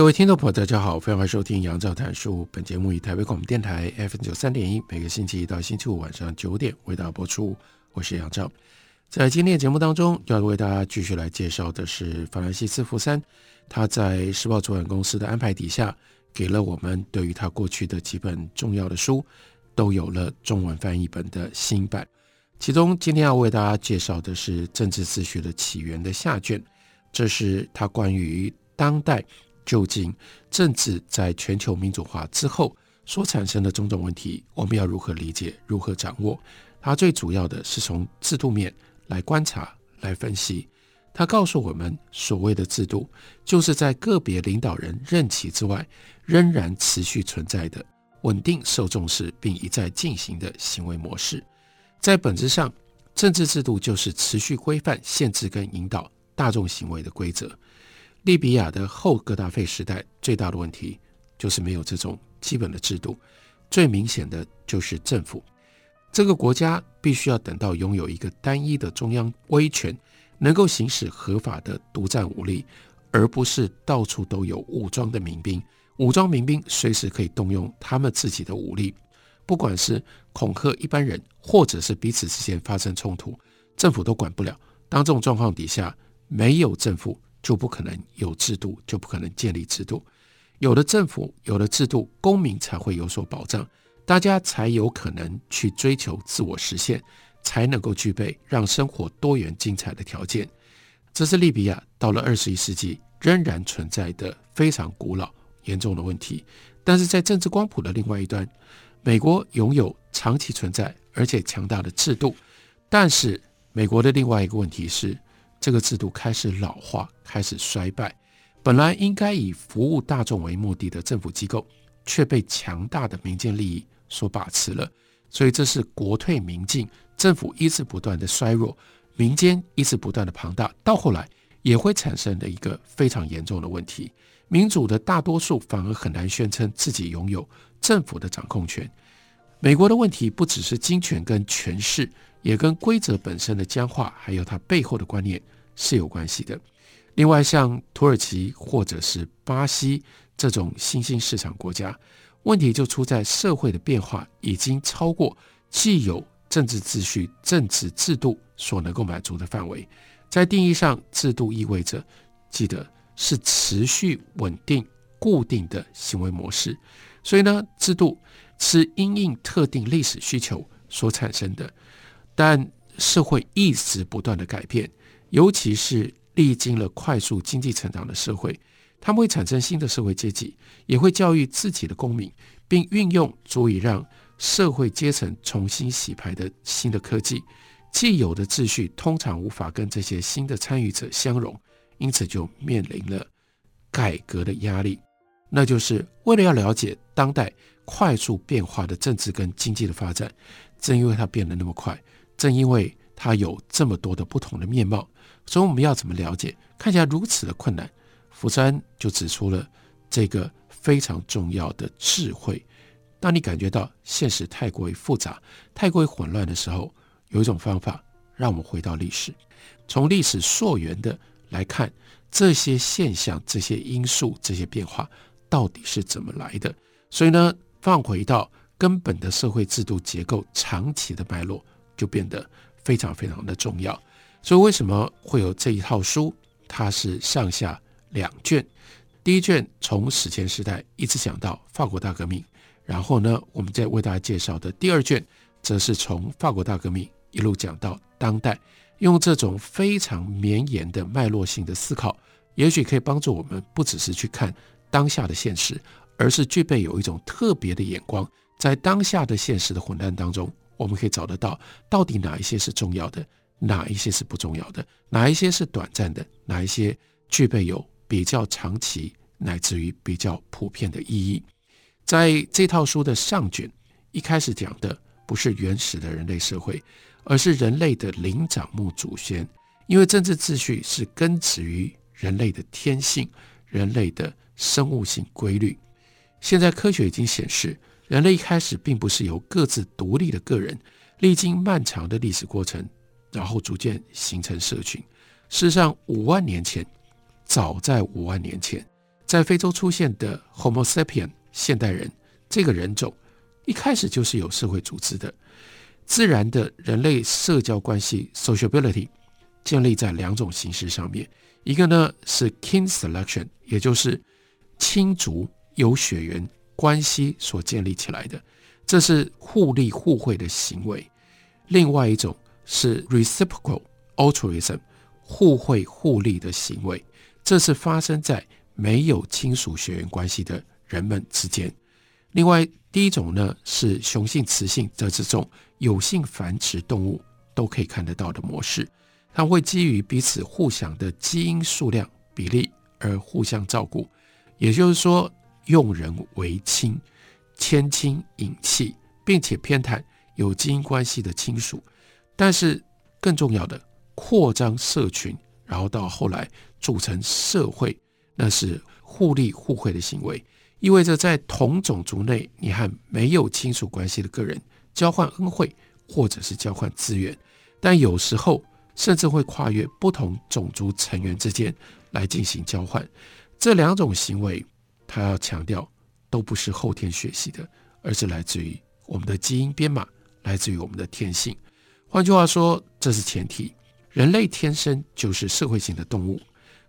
各位听众朋友，大家好，非常欢迎收听杨照谈书。本节目以台北广播电台 FM 九三点一，每个星期一到星期五晚上九点为大家播出。我是杨照，在今天的节目当中，要为大家继续来介绍的是法兰西斯·福山。他在时报出版公司的安排底下，给了我们对于他过去的几本重要的书，都有了中文翻译本的新版。其中，今天要为大家介绍的是《政治秩序的起源》的下卷，这是他关于当代。究竟政治在全球民主化之后所产生的种种问题，我们要如何理解、如何掌握？它最主要的是从制度面来观察、来分析。它告诉我们，所谓的制度，就是在个别领导人任期之外，仍然持续存在的、稳定受重视并一再进行的行为模式。在本质上，政治制度就是持续规范、限制跟引导大众行为的规则。利比亚的后戈达费时代最大的问题就是没有这种基本的制度，最明显的就是政府。这个国家必须要等到拥有一个单一的中央威权，能够行使合法的独占武力，而不是到处都有武装的民兵。武装民兵随时可以动用他们自己的武力，不管是恐吓一般人，或者是彼此之间发生冲突，政府都管不了。当这种状况底下，没有政府。就不可能有制度，就不可能建立制度。有了政府，有了制度，公民才会有所保障，大家才有可能去追求自我实现，才能够具备让生活多元精彩的条件。这是利比亚到了二十一世纪仍然存在的非常古老、严重的问题。但是在政治光谱的另外一端，美国拥有长期存在而且强大的制度，但是美国的另外一个问题是。这个制度开始老化，开始衰败。本来应该以服务大众为目的的政府机构，却被强大的民间利益所把持了。所以这是国退民进，政府一直不断的衰弱，民间一直不断的庞大，到后来也会产生的一个非常严重的问题：民主的大多数反而很难宣称自己拥有政府的掌控权。美国的问题不只是金权跟权势。也跟规则本身的僵化，还有它背后的观念是有关系的。另外，像土耳其或者是巴西这种新兴市场国家，问题就出在社会的变化已经超过既有政治秩序、政治制度所能够满足的范围。在定义上，制度意味着记得是持续稳定、固定的行为模式。所以呢，制度是因应特定历史需求所产生的。但社会一直不断的改变，尤其是历经了快速经济成长的社会，他们会产生新的社会阶级，也会教育自己的公民，并运用足以让社会阶层重新洗牌的新的科技。既有的秩序通常无法跟这些新的参与者相容，因此就面临了改革的压力。那就是为了要了解当代快速变化的政治跟经济的发展，正因为它变得那么快。正因为它有这么多的不同的面貌，所以我们要怎么了解？看起来如此的困难，福山就指出了这个非常重要的智慧。当你感觉到现实太过于复杂、太过于混乱的时候，有一种方法，让我们回到历史，从历史溯源的来看这些现象、这些因素、这些变化到底是怎么来的。所以呢，放回到根本的社会制度结构长期的脉络。就变得非常非常的重要，所以为什么会有这一套书？它是上下两卷，第一卷从史前时代一直讲到法国大革命，然后呢，我们再为大家介绍的第二卷，则是从法国大革命一路讲到当代，用这种非常绵延的脉络性的思考，也许可以帮助我们不只是去看当下的现实，而是具备有一种特别的眼光，在当下的现实的混乱当中。我们可以找得到，到底哪一些是重要的，哪一些是不重要的，哪一些是短暂的，哪一些具备有比较长期乃至于比较普遍的意义。在这套书的上卷，一开始讲的不是原始的人类社会，而是人类的灵长目祖先。因为政治秩序是根植于人类的天性、人类的生物性规律。现在科学已经显示，人类一开始并不是由各自独立的个人，历经漫长的历史过程，然后逐渐形成社群。事实上，五万年前，早在五万年前，在非洲出现的 Homo sapien 现代人这个人种，一开始就是有社会组织的。自然的人类社交关系 （sociability） 建立在两种形式上面，一个呢是 kin selection，也就是亲族有血缘关系所建立起来的，这是互利互惠的行为；另外一种是 reciprocal altruism，互惠互利的行为，这是发生在没有亲属血缘关系的人们之间。另外，第一种呢是雄性雌性这这种有性繁殖动物都可以看得到的模式，它会基于彼此互相的基因数量比例而互相照顾，也就是说，用人为亲，谦亲引戚，并且偏袒有基因关系的亲属。但是更重要的，扩张社群，然后到后来组成社会，那是互利互惠的行为。意味着在同种族内，你和没有亲属关系的个人交换恩惠，或者是交换资源，但有时候甚至会跨越不同种族成员之间来进行交换。这两种行为，他要强调，都不是后天学习的，而是来自于我们的基因编码，来自于我们的天性。换句话说，这是前提：人类天生就是社会性的动物，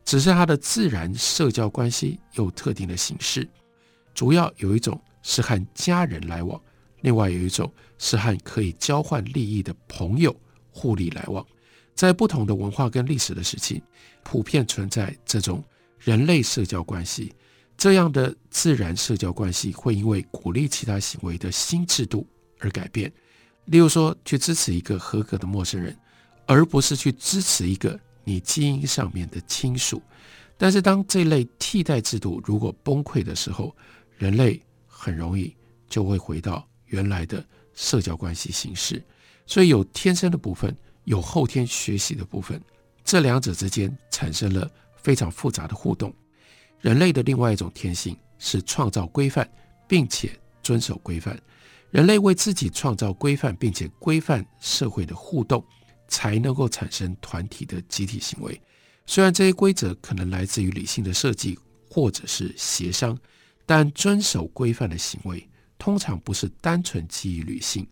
只是它的自然社交关系有特定的形式。主要有一种是和家人来往，另外有一种是和可以交换利益的朋友互利来往。在不同的文化跟历史的时期，普遍存在这种人类社交关系。这样的自然社交关系会因为鼓励其他行为的新制度而改变。例如说，去支持一个合格的陌生人，而不是去支持一个你基因上面的亲属。但是，当这类替代制度如果崩溃的时候，人类很容易就会回到原来的社交关系形式，所以有天生的部分，有后天学习的部分，这两者之间产生了非常复杂的互动。人类的另外一种天性是创造规范，并且遵守规范。人类为自己创造规范，并且规范社会的互动，才能够产生团体的集体行为。虽然这些规则可能来自于理性的设计，或者是协商。但遵守规范的行为，通常不是单纯基于理性，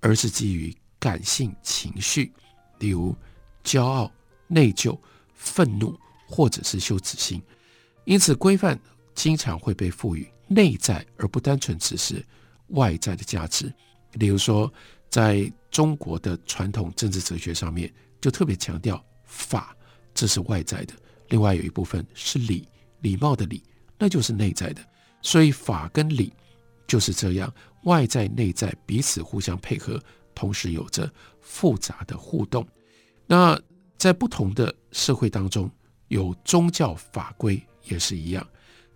而是基于感性情绪，例如骄傲、内疚、愤怒，或者是羞耻心。因此，规范经常会被赋予内在而不单纯只是外在的价值。例如说，在中国的传统政治哲学上面，就特别强调法，这是外在的；另外有一部分是礼，礼貌的礼，那就是内在的。所以法跟礼就是这样，外在内在彼此互相配合，同时有着复杂的互动。那在不同的社会当中，有宗教法规也是一样，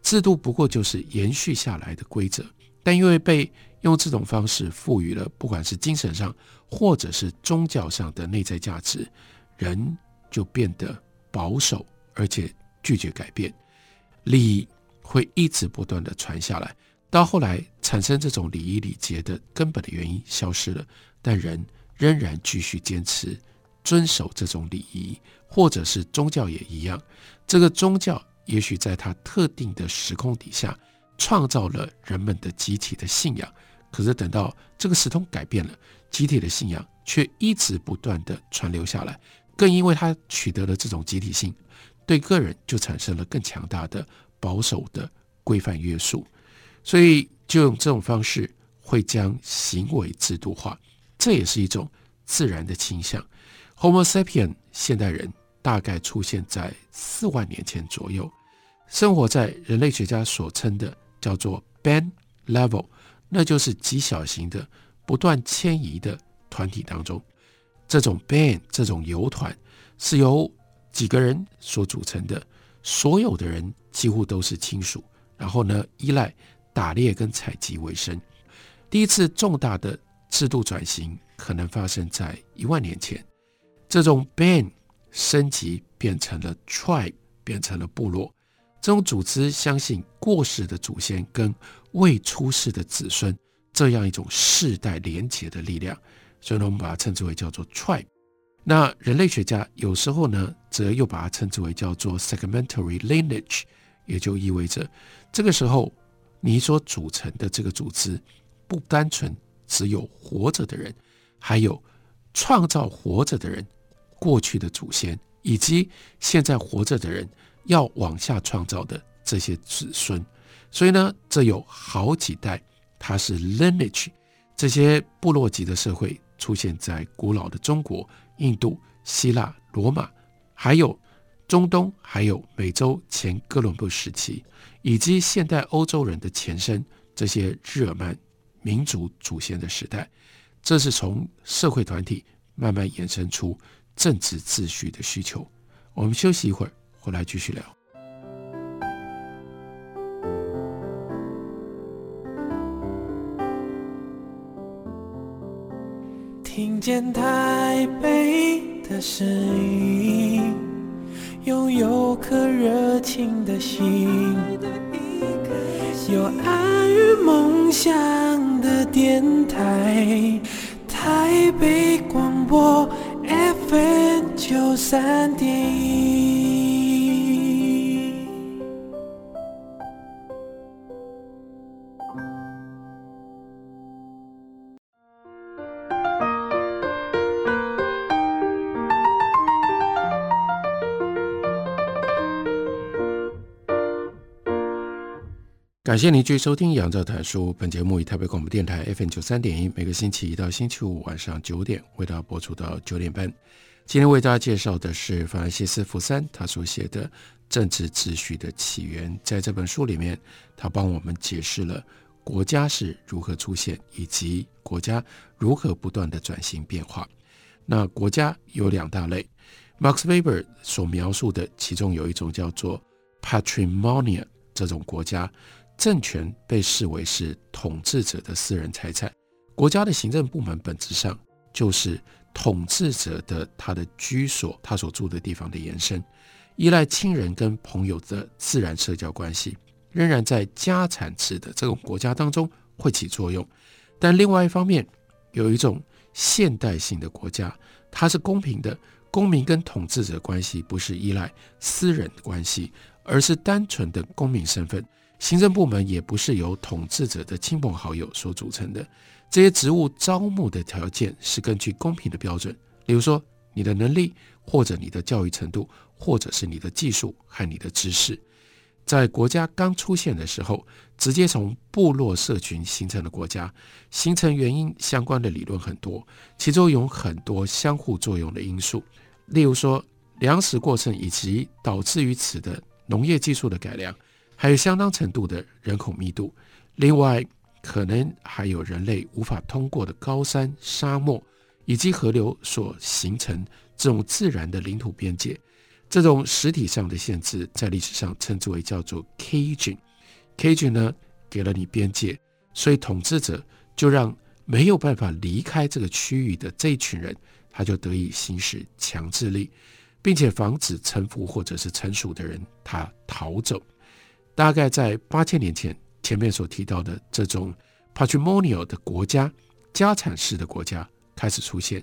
制度不过就是延续下来的规则，但因为被用这种方式赋予了，不管是精神上或者是宗教上的内在价值，人就变得保守，而且拒绝改变。礼。会一直不断地传下来，到后来产生这种礼仪礼节的根本的原因消失了，但人仍然继续坚持遵守这种礼仪，或者是宗教也一样。这个宗教也许在它特定的时空底下创造了人们的集体的信仰，可是等到这个时空改变了，集体的信仰却一直不断地传流下来，更因为它取得了这种集体性，对个人就产生了更强大的。保守的规范约束，所以就用这种方式会将行为制度化，这也是一种自然的倾向。Homo sapien 现代人大概出现在四万年前左右，生活在人类学家所称的叫做 band level，那就是极小型的不断迁移的团体当中。这种 band 这种游团是由几个人所组成的，所有的人几乎都是亲属，然后呢，依赖打猎跟采集为生。第一次重大的制度转型可能发生在一万年前，这种 band 升级变成了 tribe，变成了部落。这种组织相信过世的祖先跟未出世的子孙这样一种世代连结的力量，所以呢，我们把它称之为叫做 tribe。那人类学家有时候呢，则又把它称之为叫做 segmentary lineage，也就意味着这个时候你所组成的这个组织不单纯只有活着的人，还有创造活着的人过去的祖先，以及现在活着的人。要往下创造的这些子孙，所以呢，这有好几代，它是 lineage。这些部落级的社会出现在古老的中国、印度、希腊、罗马，还有中东，还有美洲前哥伦布时期，以及现代欧洲人的前身这些日耳曼民族祖先的时代。这是从社会团体慢慢衍生出政治秩序的需求。我们休息一会儿。回来继续聊。听见台北的声音，拥有颗热情的心，有爱与梦想的电台，台北广播九三点一。感谢您继续收听《杨照谈书》。本节目以台北广播电台 FM 九三点一，每个星期一到星期五晚上九点为大家播出到九点半。今天为大家介绍的是法兰西斯·福山他所写的《政治秩序的起源》。在这本书里面，他帮我们解释了国家是如何出现，以及国家如何不断的转型变化。那国家有两大类，Max Weber 所描述的，其中有一种叫做 Patrimonia 这种国家。政权被视为是统治者的私人财产，国家的行政部门本质上就是统治者的他的居所，他所住的地方的延伸，依赖亲人跟朋友的自然社交关系，仍然在家产制的这种国家当中会起作用。但另外一方面，有一种现代性的国家，它是公平的，公民跟统治者关系不是依赖私人关系，而是单纯的公民身份。行政部门也不是由统治者的亲朋好友所组成的，这些职务招募的条件是根据公平的标准，例如说你的能力，或者你的教育程度，或者是你的技术和你的知识。在国家刚出现的时候，直接从部落社群形成的国家，形成原因相关的理论很多，其中有很多相互作用的因素，例如说粮食过剩以及导致于此的农业技术的改良。还有相当程度的人口密度，另外可能还有人类无法通过的高山、沙漠以及河流所形成这种自然的领土边界，这种实体上的限制，在历史上称之为叫做 caging。caging 呢，给了你边界，所以统治者就让没有办法离开这个区域的这一群人，他就得以行使强制力，并且防止臣服或者是臣属的人他逃走。大概在八千年前，前面所提到的这种 patrimonial 的国家、家产式的国家开始出现。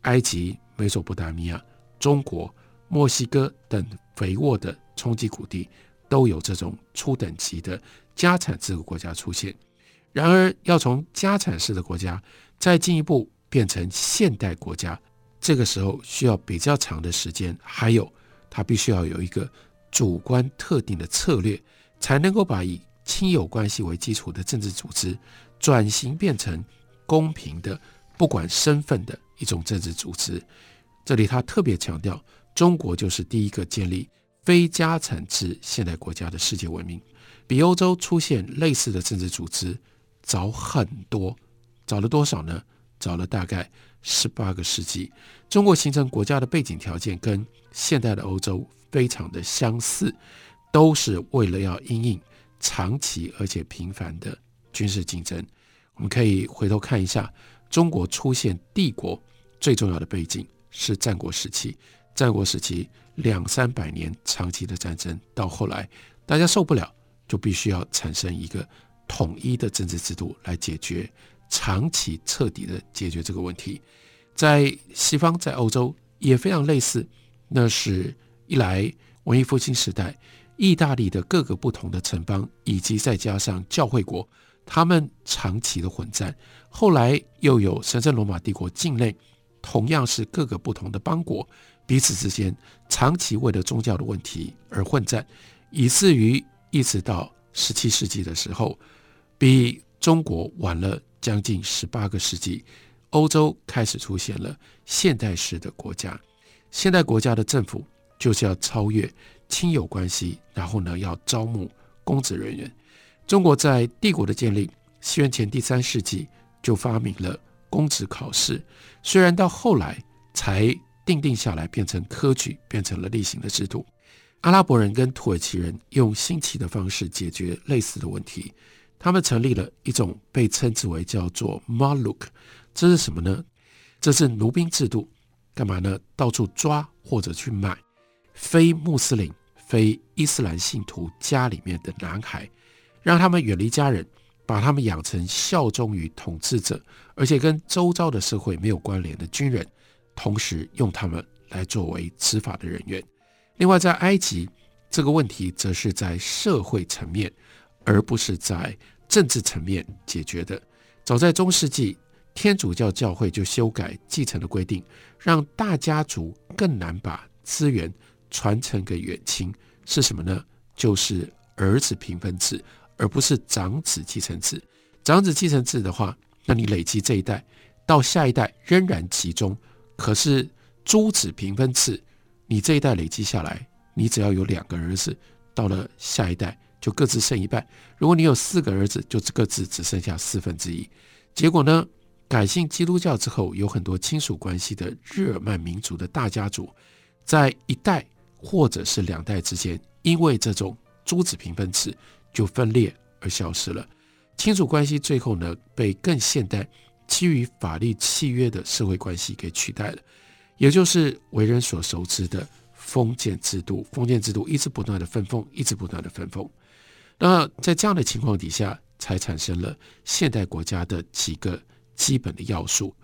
埃及、美索不达米亚、中国、墨西哥等肥沃的冲积谷地都有这种初等级的家产制的国家出现。然而，要从家产式的国家再进一步变成现代国家，这个时候需要比较长的时间，还有它必须要有一个主观特定的策略。才能够把以亲友关系为基础的政治组织转型变成公平的、不管身份的一种政治组织。这里他特别强调，中国就是第一个建立非家产制现代国家的世界文明，比欧洲出现类似的政治组织早很多。早了多少呢？早了大概十八个世纪，中国形成国家的背景条件跟现代的欧洲非常的相似，都是为了要因应长期而且频繁的军事竞争。我们可以回头看一下，中国出现帝国最重要的背景是战国时期。战国时期两三百年长期的战争，到后来大家受不了，就必须要产生一个统一的政治制度来解决。长期彻底的解决这个问题，在西方，在欧洲也非常类似。那是一来文艺复兴时代，意大利的各个不同的城邦，以及再加上教会国，他们长期的混战。后来又有神圣罗马帝国境内，同样是各个不同的邦国，彼此之间长期为了宗教的问题而混战，以至于一直到十七世纪的时候，比中国晚了。将近十八个世纪，欧洲开始出现了现代式的国家。现代国家的政府就是要超越亲友关系，然后呢，要招募公职人员。中国在帝国的建立，西元前第三世纪就发明了公职考试，虽然到后来才定定下来，变成科举，变成了例行的制度。阿拉伯人跟土耳其人用新奇的方式解决类似的问题。他们成立了一种被称之为叫做 Mamluk，这是什么呢？这是奴兵制度，干嘛呢？到处抓或者去买非穆斯林、非伊斯兰信徒家里面的男孩，让他们远离家人，把他们养成效忠于统治者，而且跟周遭的社会没有关联的军人，同时用他们来作为执法的人员。另外，在埃及，这个问题则是在社会层面。而不是在政治层面解决的。早在中世纪，天主教教会就修改继承的规定，让大家族更难把资源传承给远亲。是什么呢？就是儿子平分制，而不是长子继承制。长子继承制的话，那你累积这一代到下一代仍然集中。可是诸子平分制，你这一代累积下来，你只要有两个儿子，到了下一代。就各自剩一半。如果你有四个儿子，就各自只剩下四分之一。结果呢，改信基督教之后，有很多亲属关系的日耳曼民族的大家族，在一代或者是两代之间，因为这种诸子平分制就分裂而消失了。亲属关系最后呢，被更现代、基于法律契约的社会关系给取代了，也就是为人所熟知的封建制度。封建制度一直不断的分封，一直不断的分封。那在这样的情况底下，才产生了现代国家的几个基本的要素。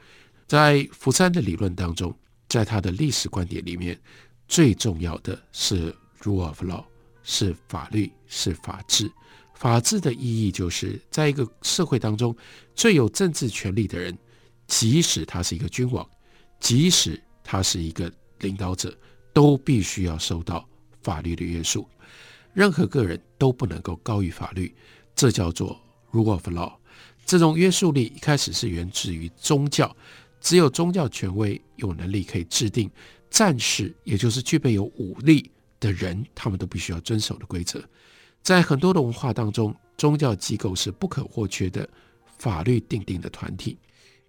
在福山的理论当中，在他的历史观点里面，最重要的是 rule of law，是法律，是法治。法治的意义就是在一个社会当中，最有政治权力的人，即使他是一个君王，即使他是一个领导者，都必须要受到法律的约束。任何个人都不能够高于法律，这叫做 rule of law。这种约束力一开始是源自于宗教，只有宗教权威有能力可以制定战士，也就是具备有武力的人，他们都必须要遵守的规则。在很多的文化当中，宗教机构是不可或缺的法律定定的团体，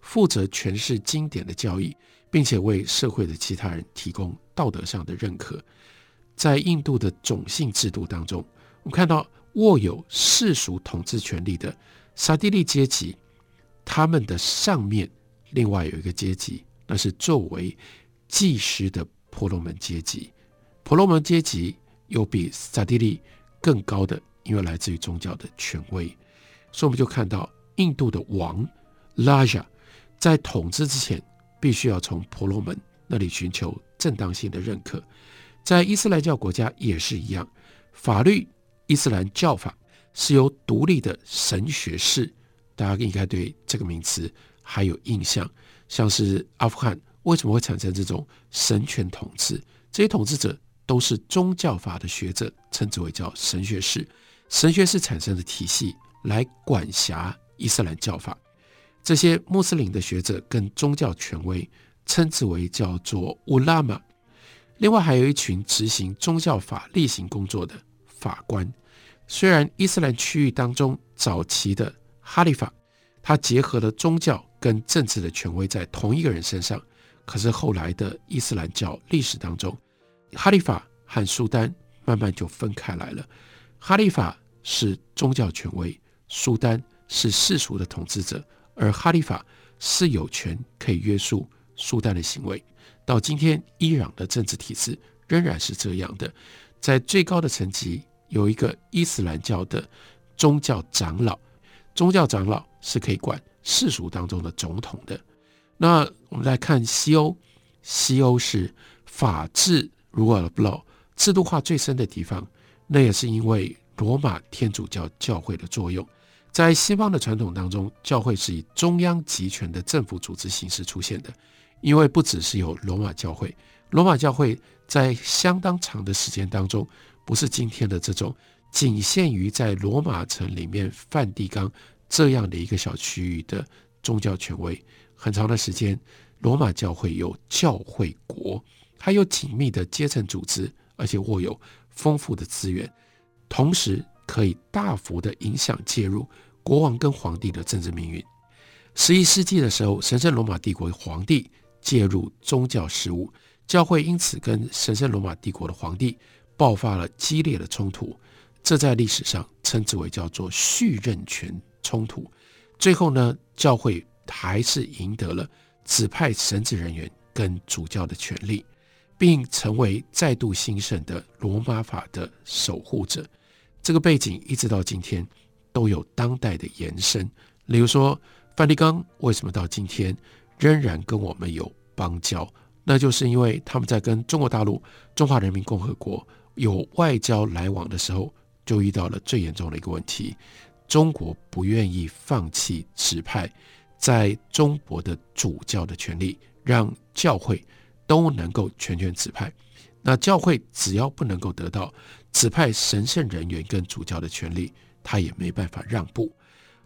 负责诠释经典的教义，并且为社会的其他人提供道德上的认可。在印度的种姓制度当中，我们看到握有世俗统治权力的刹帝利阶级，他们的上面另外有一个阶级，那是作为祭师的婆罗门阶级。婆罗门阶级有比刹帝利更高的，因为来自于宗教的权威，所以我们就看到印度的王拉贾在统治之前，必须要从婆罗门那里寻求正当性的认可。在伊斯兰教国家也是一样，法律伊斯兰教法是由独立的神学士，大家应该对这个名词还有印象。像是阿富汗为什么会产生这种神权统治？这些统治者都是宗教法的学者，称之为叫神学士。神学士产生的体系来管辖伊斯兰教法，这些穆斯林的学者跟宗教权威称之为叫做乌拉玛。另外还有一群执行宗教法例行工作的法官。虽然伊斯兰区域当中早期的哈里法，它结合了宗教跟政治的权威在同一个人身上。可是后来的伊斯兰教历史当中，哈利法和苏丹慢慢就分开来了。哈利法是宗教权威，苏丹是世俗的统治者，而哈利法是有权可以约束苏丹的行为。到今天，伊朗的政治体制仍然是这样的，在最高的层级有一个伊斯兰教的宗教长老，宗教长老是可以管世俗当中的总统的。那我们来看西欧，西欧是法治 rule of law 制度化最深的地方，那也是因为罗马天主教教会的作用。在西方的传统当中，教会是以中央集权的政府组织形式出现的。因为不只是有罗马教会，罗马教会在相当长的时间当中，不是今天的这种仅限于在罗马城里面梵蒂冈这样的一个小区域的宗教权威。很长的时间，罗马教会有教会国，还有紧密的阶层组织，而且握有丰富的资源，同时可以大幅的影响介入国王跟皇帝的政治命运。十一世纪的时候，神圣罗马帝国皇帝。介入宗教事务，教会因此跟神圣罗马帝国的皇帝爆发了激烈的冲突，这在历史上称之为叫做续任权冲突。最后呢，教会还是赢得了指派神职人员跟主教的权利，并成为再度兴盛的罗马法的守护者。这个背景一直到今天都有当代的延伸，例如说梵蒂冈为什么到今天仍然跟我们有邦交，那就是因为他们在跟中国大陆、中华人民共和国有外交来往的时候，就遇到了最严重的一个问题：中国不愿意放弃指派在中国的主教的权利，让教会都能够全权指派。那教会只要不能够得到指派神圣人员跟主教的权利，他也没办法让步。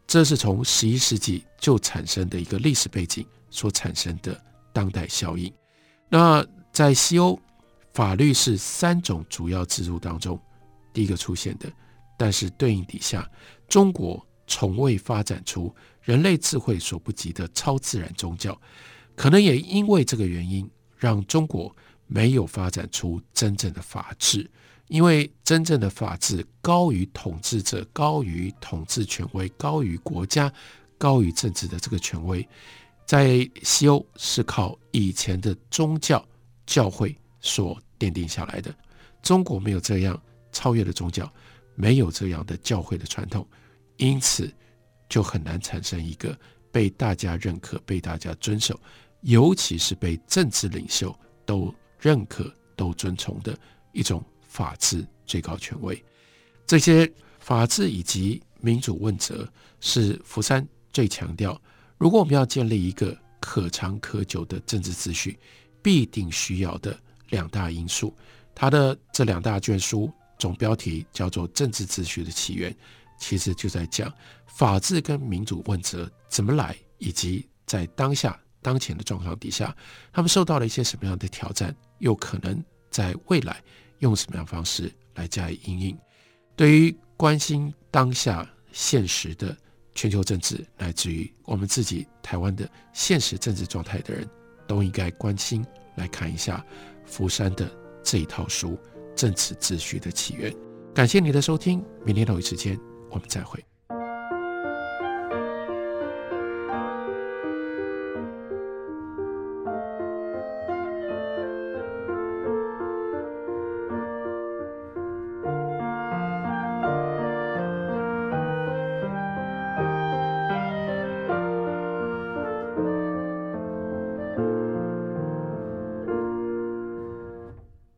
这是从十一世纪就产生的一个历史背景。所产生的当代效应。那在西欧，法律是三种主要制度当中第一个出现的，但是对应底下，中国从未发展出人类智慧所不及的超自然宗教。可能也因为这个原因，让中国没有发展出真正的法治。因为真正的法治高于统治者，高于统治权威，高于国家，高于政治的这个权威。在西欧是靠以前的宗教教会所奠定下来的，中国没有这样超越的宗教，没有这样的教会的传统，因此就很难产生一个被大家认可、被大家遵守，尤其是被政治领袖都认可、都遵从的一种法治最高权威。这些法治以及民主问责是福山最强调。如果我们要建立一个可长可久的政治秩序，必定需要的两大因素，它的这两大卷书总标题叫做《政治秩序的起源》，其实就在讲法治跟民主问责怎么来，以及在当下当前的状况底下，他们受到了一些什么样的挑战，又可能在未来用什么样方式来加以应应。对于关心当下现实的。全球政治，乃至于我们自己台湾的现实政治状态的人，都应该关心来看一下福山的这一套书《政治秩序的起源》。感谢你的收听，明天同一时间我们再会。